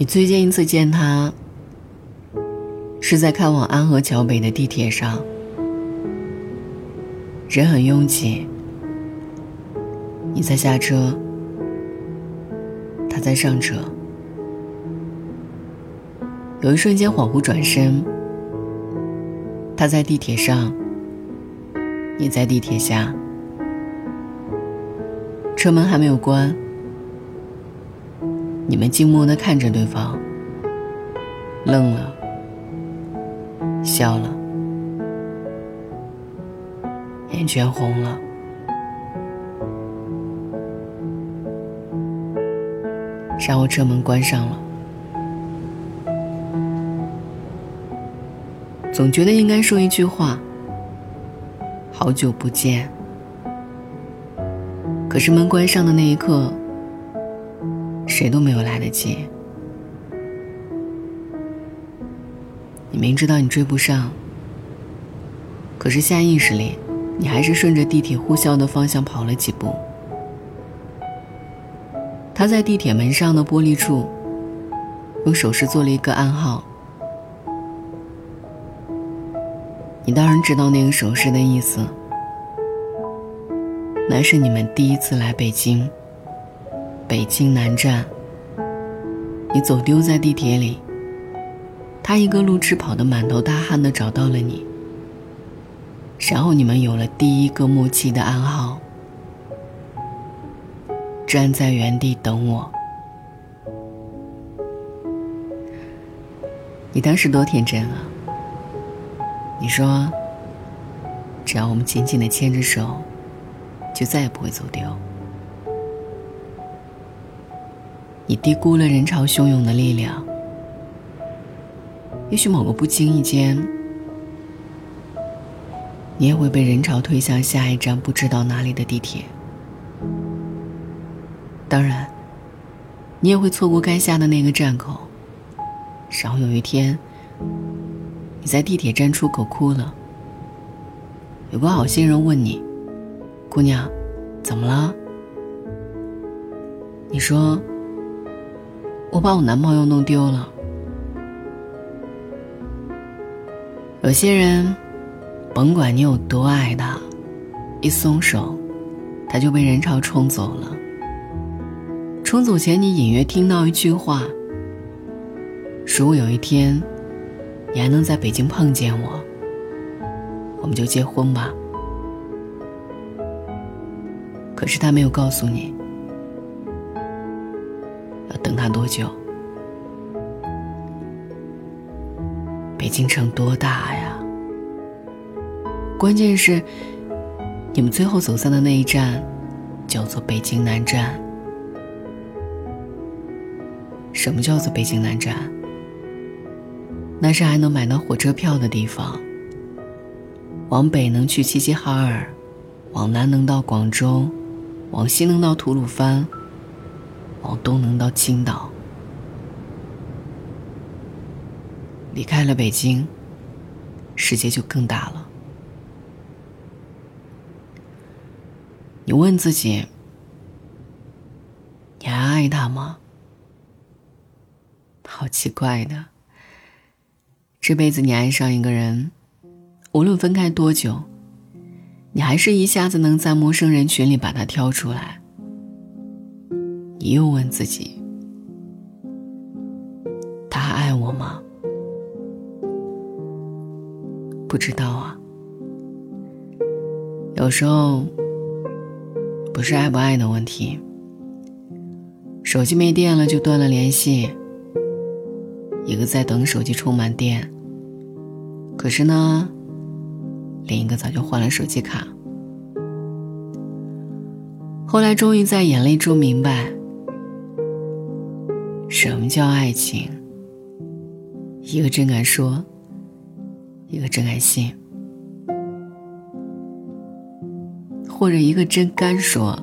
你最近一次见他，是在开往安河桥北的地铁上，人很拥挤，你在下车，他在上车，有一瞬间恍惚转身，他在地铁上，你在地铁下，车门还没有关。你们静默的看着对方，愣了，笑了，眼圈红了，然后车门关上了。总觉得应该说一句话：“好久不见。”可是门关上的那一刻。谁都没有来得及。你明知道你追不上，可是下意识里，你还是顺着地铁呼啸的方向跑了几步。他在地铁门上的玻璃处，用手势做了一个暗号。你当然知道那个手势的意思，那是你们第一次来北京。北京南站，你走丢在地铁里。他一个路痴跑得满头大汗的找到了你，然后你们有了第一个默契的暗号：站在原地等我。你当时多天真啊！你说，只要我们紧紧的牵着手，就再也不会走丢。你低估了人潮汹涌的力量，也许某个不经意间，你也会被人潮推向下一站不知道哪里的地铁。当然，你也会错过该下的那个站口，然后有一天，你在地铁站出口哭了，有个好心人问你：“姑娘，怎么了？”你说。我把我男朋友弄丢了。有些人，甭管你有多爱他，一松手，他就被人潮冲走了。冲走前，你隐约听到一句话：“如果有一天，你还能在北京碰见我，我们就结婚吧。”可是他没有告诉你。要等他多久？北京城多大呀？关键是，你们最后走散的那一站，叫做北京南站。什么叫做北京南站？那是还能买到火车票的地方。往北能去齐齐哈尔，往南能到广州，往西能到吐鲁番。往东能到青岛，离开了北京，世界就更大了。你问自己：你还爱他吗？好奇怪的，这辈子你爱上一个人，无论分开多久，你还是一下子能在陌生人群里把他挑出来。你又问自己：他还爱我吗？不知道啊。有时候不是爱不爱的问题。手机没电了就断了联系，一个在等手机充满电，可是呢，另一个早就换了手机卡。后来终于在眼泪中明白。什么叫爱情？一个真敢说，一个真敢信，或者一个真敢说，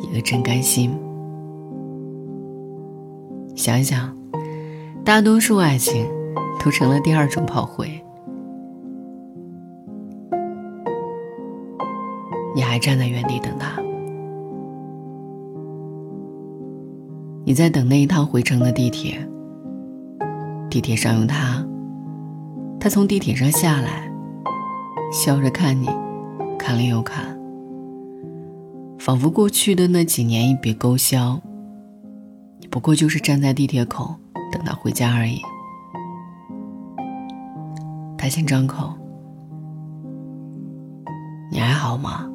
一个真甘心。想想，大多数爱情都成了第二种炮灰。你还站在原地等他？你在等那一趟回程的地铁，地铁上有他，他从地铁上下来，笑着看你，看了又看，仿佛过去的那几年一笔勾销。你不过就是站在地铁口等他回家而已。他先张口：“你还好吗？”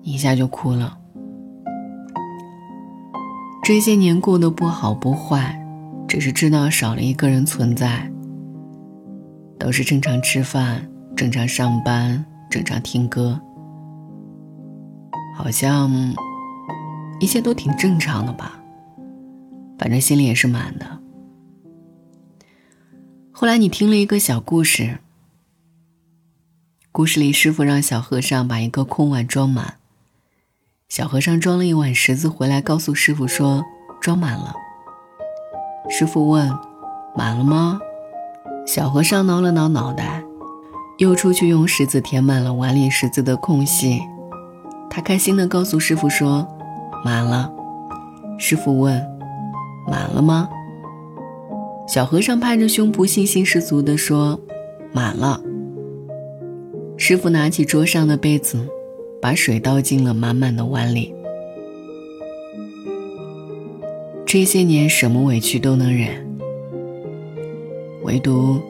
你一下就哭了。这些年过得不好不坏，只是知道少了一个人存在。都是正常吃饭、正常上班、正常听歌，好像一切都挺正常的吧。反正心里也是满的。后来你听了一个小故事，故事里师傅让小和尚把一个空碗装满。小和尚装了一碗石子回来，告诉师傅说装满了。师傅问：“满了吗？”小和尚挠了挠脑袋，又出去用石子填满了碗里石子的空隙。他开心地告诉师傅说：“满了。”师傅问：“满了吗？”小和尚拍着胸脯，信心十足地说：“满了。”师傅拿起桌上的杯子。把水倒进了满满的碗里。这些年，什么委屈都能忍，唯独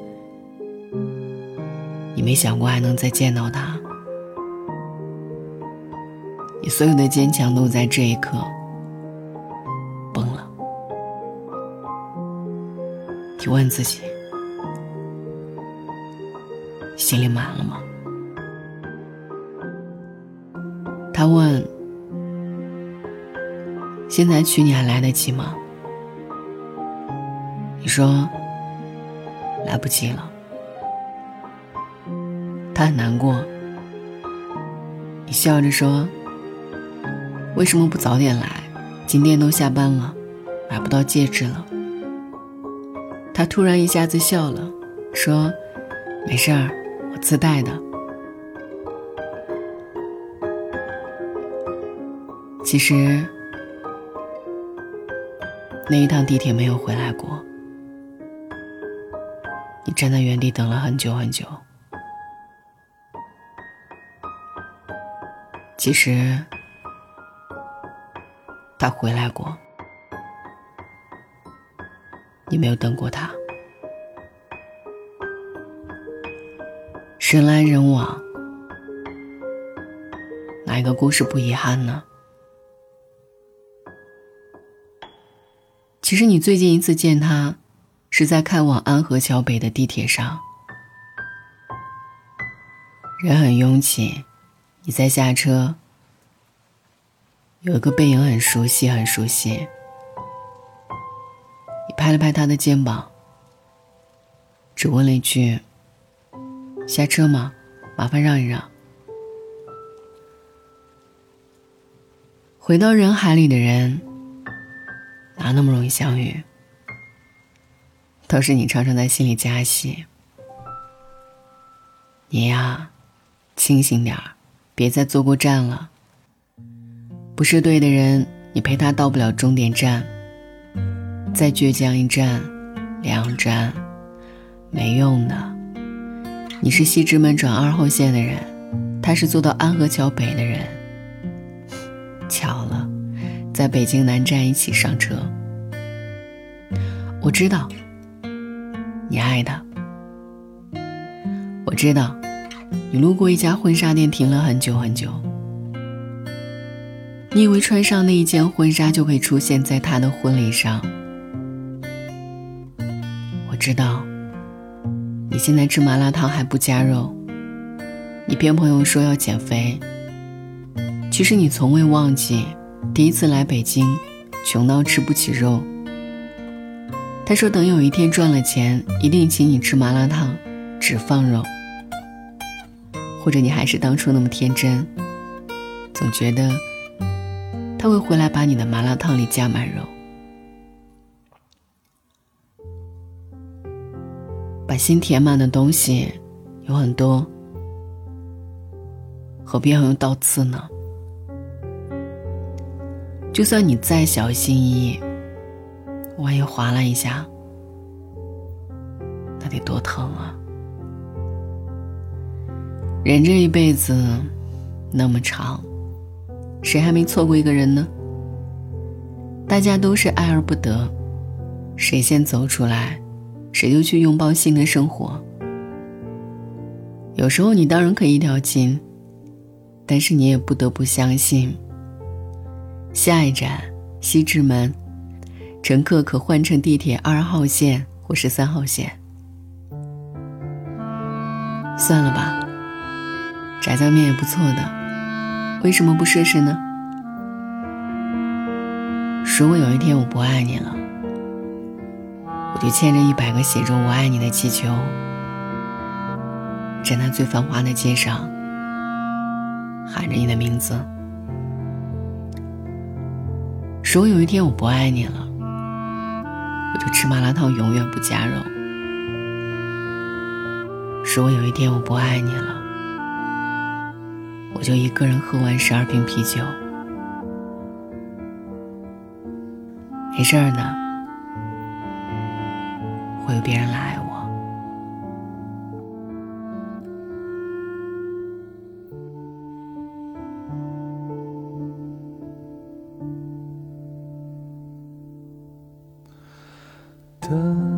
你没想过还能再见到他。你所有的坚强都在这一刻崩了。你问自己，心里满了吗？他问：“现在娶你还来得及吗？”你说：“来不及了。”他很难过。你笑着说：“为什么不早点来？今天都下班了，买不到戒指了。”他突然一下子笑了，说：“没事儿，我自带的。”其实，那一趟地铁没有回来过。你站在原地等了很久很久。其实，他回来过，你没有等过他。人来人往，哪一个故事不遗憾呢？其实你最近一次见他，是在开往安河桥北的地铁上，人很拥挤，你在下车，有一个背影很熟悉，很熟悉。你拍了拍他的肩膀，只问了一句：“下车吗？麻烦让一让。”回到人海里的人。哪那么容易相遇？都是你常常在心里加戏。你呀，清醒点儿，别再坐过站了。不是对的人，你陪他到不了终点站。再倔强一站，两站，没用的。你是西直门转二号线的人，他是坐到安河桥北的人。巧。在北京南站一起上车，我知道你爱他。我知道你路过一家婚纱店停了很久很久。你以为穿上那一件婚纱就可以出现在他的婚礼上。我知道你现在吃麻辣烫还不加肉，你骗朋友说要减肥。其实你从未忘记。第一次来北京，穷到吃不起肉。他说：“等有一天赚了钱，一定请你吃麻辣烫，只放肉。”或者你还是当初那么天真，总觉得他会回来把你的麻辣烫里加满肉。把心填满的东西有很多，何必要用刀刺呢？就算你再小心翼翼，万一划了一下，那得多疼啊！人这一辈子那么长，谁还没错过一个人呢？大家都是爱而不得，谁先走出来，谁就去拥抱新的生活。有时候你当然可以一条心，但是你也不得不相信。下一站西直门，乘客可换乘地铁二号线或是三号线。算了吧，炸酱面也不错的，为什么不试试呢？如果有一天我不爱你了，我就牵着一百个写着“我爱你”的气球，站在最繁华的街上，喊着你的名字。如果有一天我不爱你了，我就吃麻辣烫永远不加肉。如果有一天我不爱你了，我就一个人喝完十二瓶啤酒。没事儿的，会有别人来爱我。的